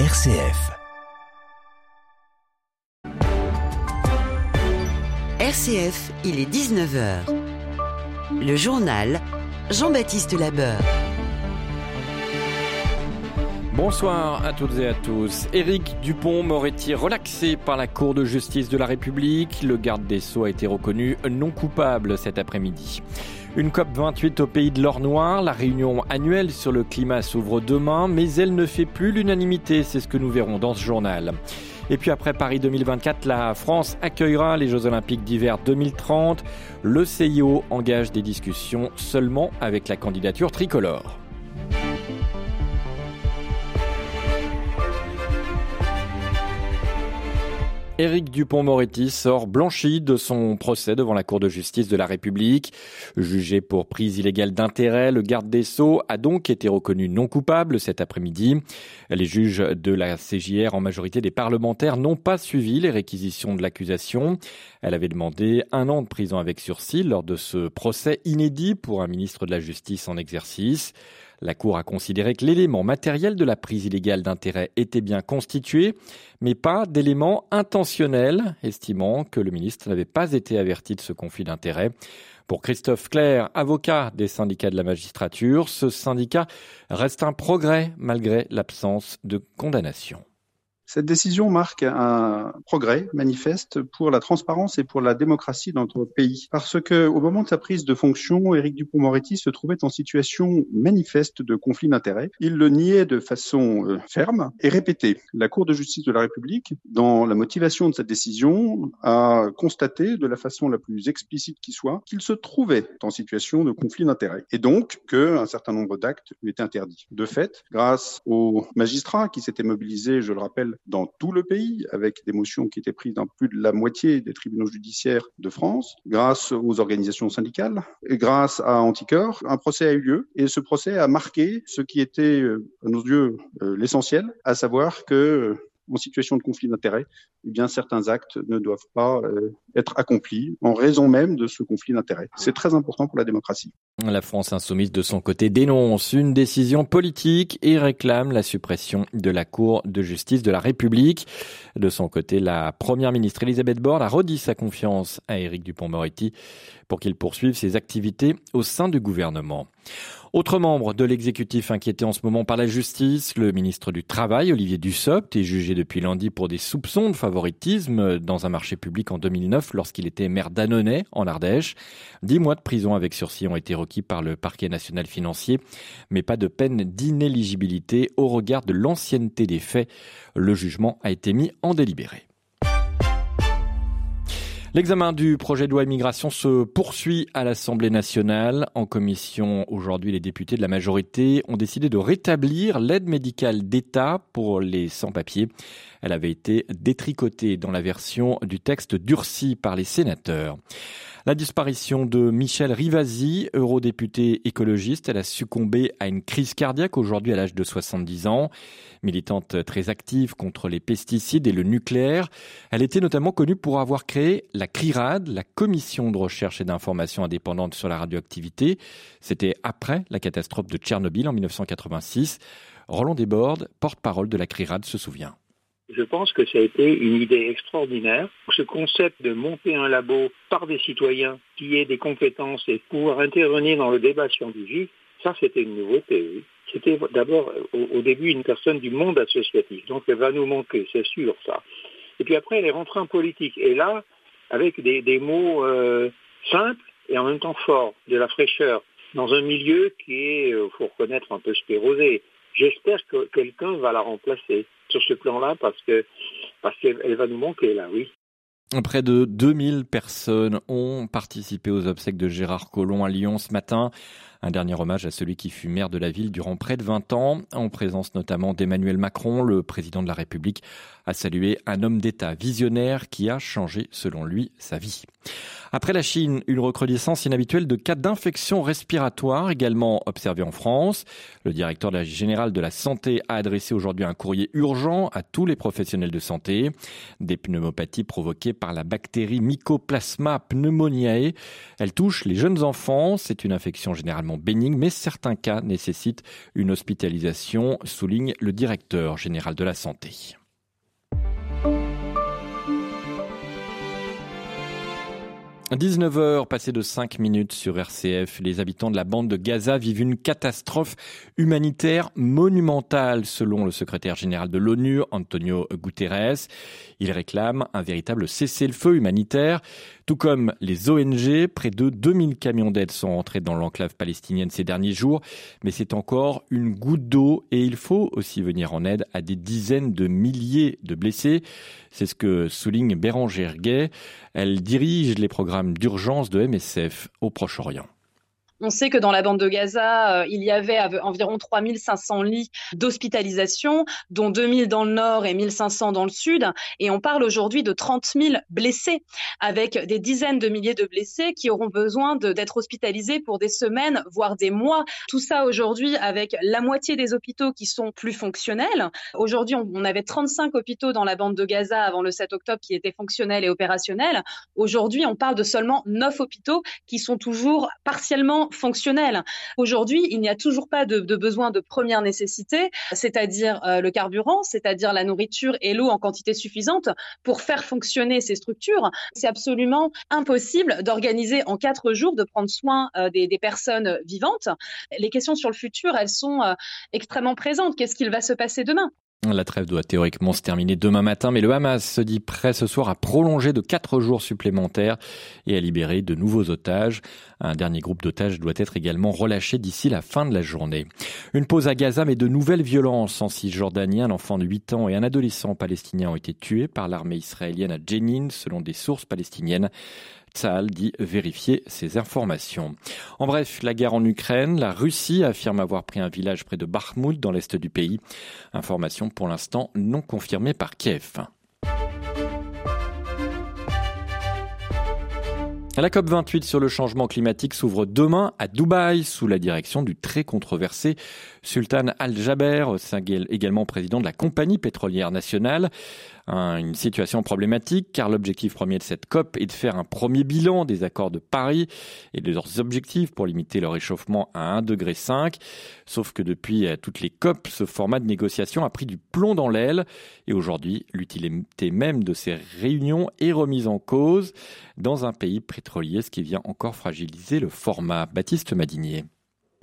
RCF. RCF, il est 19h. Le journal Jean-Baptiste Labeur. Bonsoir à toutes et à tous. Éric Dupont-Moretti relaxé par la Cour de justice de la République. Le garde des Sceaux a été reconnu non coupable cet après-midi. Une COP 28 au pays de l'or noir. La réunion annuelle sur le climat s'ouvre demain, mais elle ne fait plus l'unanimité. C'est ce que nous verrons dans ce journal. Et puis après Paris 2024, la France accueillera les Jeux Olympiques d'hiver 2030. Le CIO engage des discussions seulement avec la candidature tricolore. Éric Dupont-Moretti sort blanchi de son procès devant la Cour de justice de la République. Jugé pour prise illégale d'intérêt, le garde des Sceaux a donc été reconnu non coupable cet après-midi. Les juges de la CJR, en majorité des parlementaires, n'ont pas suivi les réquisitions de l'accusation. Elle avait demandé un an de prison avec sursis lors de ce procès inédit pour un ministre de la Justice en exercice. La Cour a considéré que l'élément matériel de la prise illégale d'intérêt était bien constitué, mais pas d'élément intentionnel, estimant que le ministre n'avait pas été averti de ce conflit d'intérêt. Pour Christophe Claire, avocat des syndicats de la magistrature, ce syndicat reste un progrès malgré l'absence de condamnation. Cette décision marque un progrès manifeste pour la transparence et pour la démocratie dans notre pays. Parce que, au moment de sa prise de fonction, Éric Dupond-Moretti se trouvait en situation manifeste de conflit d'intérêts. Il le niait de façon euh, ferme et répétée. La Cour de justice de la République, dans la motivation de cette décision, a constaté de la façon la plus explicite qui soit qu'il se trouvait en situation de conflit d'intérêts et donc qu'un certain nombre d'actes lui étaient interdits. De fait, grâce aux magistrats qui s'étaient mobilisés, je le rappelle, dans tout le pays, avec des motions qui étaient prises dans plus de la moitié des tribunaux judiciaires de France, grâce aux organisations syndicales et grâce à Anticor. Un procès a eu lieu et ce procès a marqué ce qui était, euh, à nos yeux, euh, l'essentiel, à savoir que euh, en situation de conflit d'intérêts, eh bien certains actes ne doivent pas être accomplis en raison même de ce conflit d'intérêts. C'est très important pour la démocratie. La France insoumise de son côté dénonce une décision politique et réclame la suppression de la Cour de justice de la République. De son côté, la première ministre Elisabeth Borne a redit sa confiance à Éric Dupont-Moretti pour qu'il poursuive ses activités au sein du gouvernement. Autre membre de l'exécutif inquiété en ce moment par la justice, le ministre du Travail, Olivier Dussopt, est jugé depuis lundi pour des soupçons de favoritisme dans un marché public en 2009 lorsqu'il était maire d'Annonay, en Ardèche. Dix mois de prison avec sursis ont été par le parquet national financier, mais pas de peine d'inéligibilité au regard de l'ancienneté des faits. Le jugement a été mis en délibéré. L'examen du projet de loi immigration se poursuit à l'Assemblée nationale. En commission, aujourd'hui, les députés de la majorité ont décidé de rétablir l'aide médicale d'État pour les sans-papiers. Elle avait été détricotée dans la version du texte durci par les sénateurs. La disparition de Michel Rivasi, eurodéputé écologiste, elle a succombé à une crise cardiaque aujourd'hui à l'âge de 70 ans. Militante très active contre les pesticides et le nucléaire, elle était notamment connue pour avoir créé la CRIRAD, la Commission de recherche et d'information indépendante sur la radioactivité. C'était après la catastrophe de Tchernobyl en 1986. Roland Desbordes, porte-parole de la CRIRAD, se souvient. Je pense que ça a été une idée extraordinaire. Ce concept de monter un labo par des citoyens qui aient des compétences et pouvoir intervenir dans le débat scientifique, ça c'était une nouveauté. C'était d'abord au, début une personne du monde associatif, donc elle va nous manquer, c'est sûr ça. Et puis après elle est rentrée en politique. Et là, avec des, mots euh, simples et en même temps forts, de la fraîcheur, dans un milieu qui est, il euh, faut reconnaître, un peu spérosé. J'espère que quelqu'un va la remplacer sur ce plan-là parce que parce qu'elle va nous manquer là, oui. Près de 2000 personnes ont participé aux obsèques de Gérard Collomb à Lyon ce matin. Un dernier hommage à celui qui fut maire de la ville durant près de 20 ans, en présence notamment d'Emmanuel Macron, le président de la République, a salué un homme d'État visionnaire qui a changé, selon lui, sa vie. Après la Chine, une recrudescence inhabituelle de cas d'infection respiratoire également observée en France. Le directeur générale de la santé a adressé aujourd'hui un courrier urgent à tous les professionnels de santé. Des pneumopathies provoquées par la bactérie Mycoplasma pneumoniae. Elle touche les jeunes enfants. C'est une infection généralement bénignes, mais certains cas nécessitent une hospitalisation, souligne le directeur général de la santé. 19h, passé de 5 minutes sur RCF, les habitants de la bande de Gaza vivent une catastrophe humanitaire monumentale selon le secrétaire général de l'ONU, Antonio Guterres. Il réclame un véritable cessez-le-feu humanitaire. Tout comme les ONG, près de 2000 camions d'aide sont entrés dans l'enclave palestinienne ces derniers jours, mais c'est encore une goutte d'eau et il faut aussi venir en aide à des dizaines de milliers de blessés. C'est ce que souligne Bérangère Gay. Elle dirige les programmes d'urgence de MSF au Proche-Orient. On sait que dans la bande de Gaza, euh, il y avait environ 3500 lits d'hospitalisation, dont 2000 dans le nord et 1500 dans le sud. Et on parle aujourd'hui de 30 000 blessés, avec des dizaines de milliers de blessés qui auront besoin d'être hospitalisés pour des semaines, voire des mois. Tout ça aujourd'hui avec la moitié des hôpitaux qui sont plus fonctionnels. Aujourd'hui, on, on avait 35 hôpitaux dans la bande de Gaza avant le 7 octobre qui étaient fonctionnels et opérationnels. Aujourd'hui, on parle de seulement 9 hôpitaux qui sont toujours partiellement fonctionnel. Aujourd'hui, il n'y a toujours pas de, besoin de première nécessité, c'est-à-dire euh, le carburant, c'est-à-dire la nourriture et l'eau en quantité suffisante pour faire fonctionner ces structures. C'est absolument impossible d'organiser en quatre jours, de prendre soin euh, des, personnes vivantes. Les questions sur le futur, elles sont euh, extrêmement présentes. Qu'est-ce qu'il va se passer demain? La trêve doit théoriquement se terminer demain matin, mais le Hamas se dit prêt ce soir à prolonger de quatre jours supplémentaires et à libérer de nouveaux otages. Un dernier groupe d'otages doit être également relâché d'ici la fin de la journée. Une pause à Gaza, mais de nouvelles violences en Cisjordanie. Un enfant de 8 ans et un adolescent palestinien ont été tués par l'armée israélienne à Jenin, selon des sources palestiniennes. Tsahal dit vérifier ces informations. En bref, la guerre en Ukraine, la Russie affirme avoir pris un village près de Bakhmut dans l'est du pays. Information pour l'instant non confirmée par Kiev. La COP28 sur le changement climatique s'ouvre demain à Dubaï sous la direction du très controversé Sultan Al-Jaber, également président de la compagnie pétrolière nationale une situation problématique car l'objectif premier de cette COP est de faire un premier bilan des accords de Paris et de leurs objectifs pour limiter le réchauffement à 1,5 degré. Sauf que depuis euh, toutes les COP, ce format de négociation a pris du plomb dans l'aile et aujourd'hui, l'utilité même de ces réunions est remise en cause dans un pays pétrolier, ce qui vient encore fragiliser le format. Baptiste Madinier.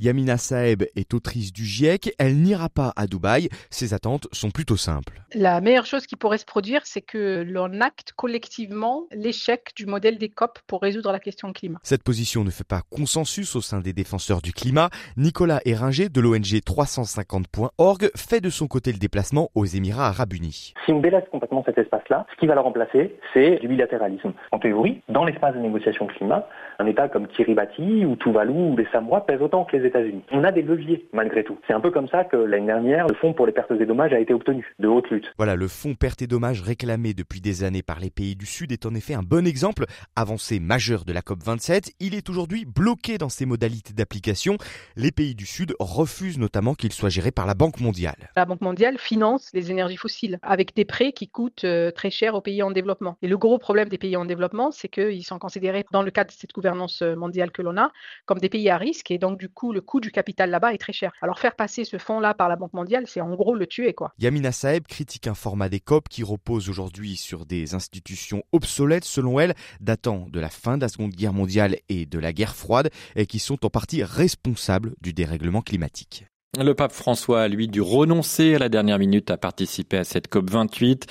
Yamina Saeb est autrice du GIEC. Elle n'ira pas à Dubaï. Ses attentes sont plutôt simples. La meilleure chose qui pourrait se produire, c'est que l'on acte collectivement l'échec du modèle des COP pour résoudre la question climat. Cette position ne fait pas consensus au sein des défenseurs du climat. Nicolas Eringer de l'ONG 350.org fait de son côté le déplacement aux Émirats arabes unis. Si on délaisse complètement cet espace-là, ce qui va le remplacer, c'est du bilatéralisme. En théorie, dans l'espace de négociation climat, un État comme Kiribati ou Tuvalu ou les Samoa pèsent autant que les États-Unis. On a des leviers malgré tout. C'est un peu comme ça que l'année dernière, le fonds pour les pertes et dommages a été obtenu, de haute lutte. Voilà, le fonds pertes et dommages réclamé depuis des années par les pays du Sud est en effet un bon exemple, avancé majeur de la COP27. Il est aujourd'hui bloqué dans ses modalités d'application. Les pays du Sud refusent notamment qu'il soit géré par la Banque mondiale. La Banque mondiale finance les énergies fossiles avec des prêts qui coûtent euh, très cher aux pays en développement. Et le gros problème des pays en développement, c'est qu'ils sont considérés dans le cadre de cette gouvernance euh, mondiale que l'on a comme des pays à risque et donc du coup le coût du capital là-bas est très cher. Alors faire passer ce fonds-là par la Banque mondiale, c'est en gros le tuer quoi. Yamina Saeb critique un format des COP qui repose aujourd'hui sur des institutions obsolètes selon elle, datant de la fin de la Seconde Guerre mondiale et de la guerre froide et qui sont en partie responsables du dérèglement climatique. Le pape François a, lui, dû renoncer à la dernière minute à participer à cette COP28.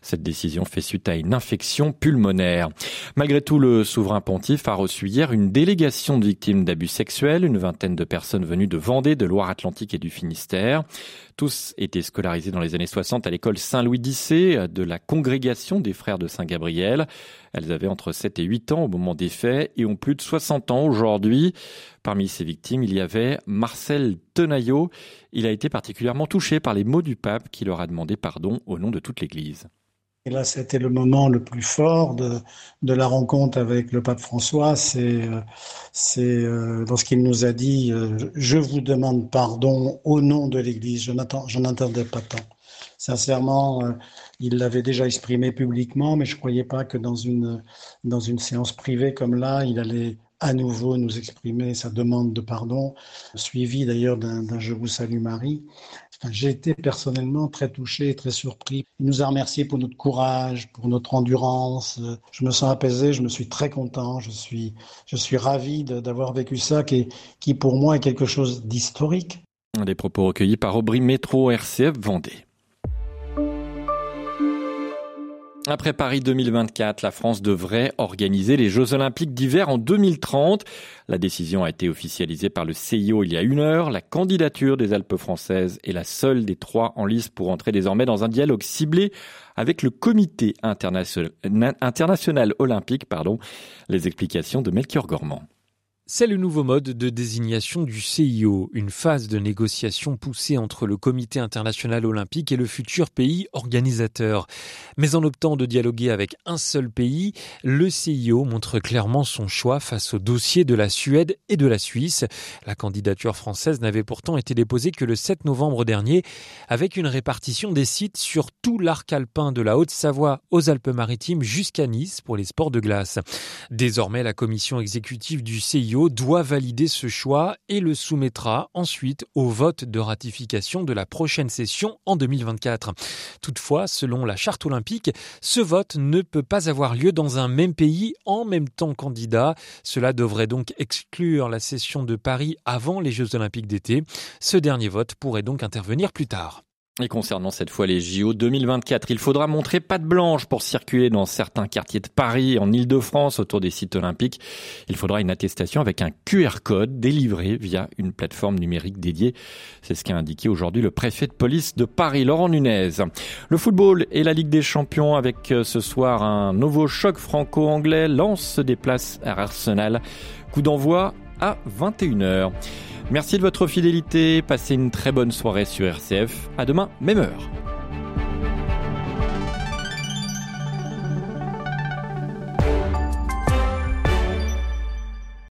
Cette décision fait suite à une infection pulmonaire. Malgré tout, le souverain pontife a reçu hier une délégation de victimes d'abus sexuels, une vingtaine de personnes venues de Vendée, de Loire-Atlantique et du Finistère. Tous étaient scolarisés dans les années 60 à l'école Saint-Louis d'Issée de la congrégation des frères de Saint-Gabriel. Elles avaient entre 7 et 8 ans au moment des faits et ont plus de 60 ans aujourd'hui. Parmi ces victimes, il y avait Marcel Tenaillot. Il a été particulièrement touché par les mots du pape qui leur a demandé pardon au nom de toute l'Église. Et là, c'était le moment le plus fort de, la rencontre avec le pape François. C'est euh, euh, lorsqu'il nous a dit euh, Je vous demande pardon au nom de l'Église. Je n'entendais pas tant. Sincèrement, il l'avait déjà exprimé publiquement, mais je ne croyais pas que dans une séance privée comme là, il allait à nouveau nous exprimer sa demande de pardon, suivi d'ailleurs d'un Je vous salue Marie. J'ai été personnellement très touché, très surpris. Il nous a remercié pour notre courage, pour notre endurance. Je me sens apaisé, je me suis très content, je suis, je suis ravi d'avoir vécu ça, qui, qui pour moi est quelque chose d'historique. Des propos recueillis par Aubry Métro RCF Vendée. Après Paris 2024, la France devrait organiser les Jeux Olympiques d'hiver en 2030. La décision a été officialisée par le CIO il y a une heure. La candidature des Alpes françaises est la seule des trois en lice pour entrer désormais dans un dialogue ciblé avec le Comité international, olympique. Pardon. Les explications de Melchior Gormand. C'est le nouveau mode de désignation du CIO, une phase de négociation poussée entre le Comité international olympique et le futur pays organisateur. Mais en optant de dialoguer avec un seul pays, le CIO montre clairement son choix face au dossier de la Suède et de la Suisse. La candidature française n'avait pourtant été déposée que le 7 novembre dernier, avec une répartition des sites sur tout l'arc alpin de la Haute-Savoie aux Alpes-Maritimes jusqu'à Nice pour les sports de glace. Désormais, la commission exécutive du CIO doit valider ce choix et le soumettra ensuite au vote de ratification de la prochaine session en 2024. Toutefois, selon la charte olympique, ce vote ne peut pas avoir lieu dans un même pays en même temps candidat. Cela devrait donc exclure la session de Paris avant les Jeux olympiques d'été. Ce dernier vote pourrait donc intervenir plus tard. Et concernant cette fois les JO 2024, il faudra montrer patte blanche pour circuler dans certains quartiers de Paris, en Ile-de-France, autour des sites olympiques. Il faudra une attestation avec un QR code délivré via une plateforme numérique dédiée. C'est ce qu'a indiqué aujourd'hui le préfet de police de Paris, Laurent Nunez. Le football et la Ligue des Champions avec euh, ce soir un nouveau choc franco-anglais. Lance se déplace à Arsenal. Coup d'envoi à 21h. Merci de votre fidélité. Passez une très bonne soirée sur RCF. À demain, même heure.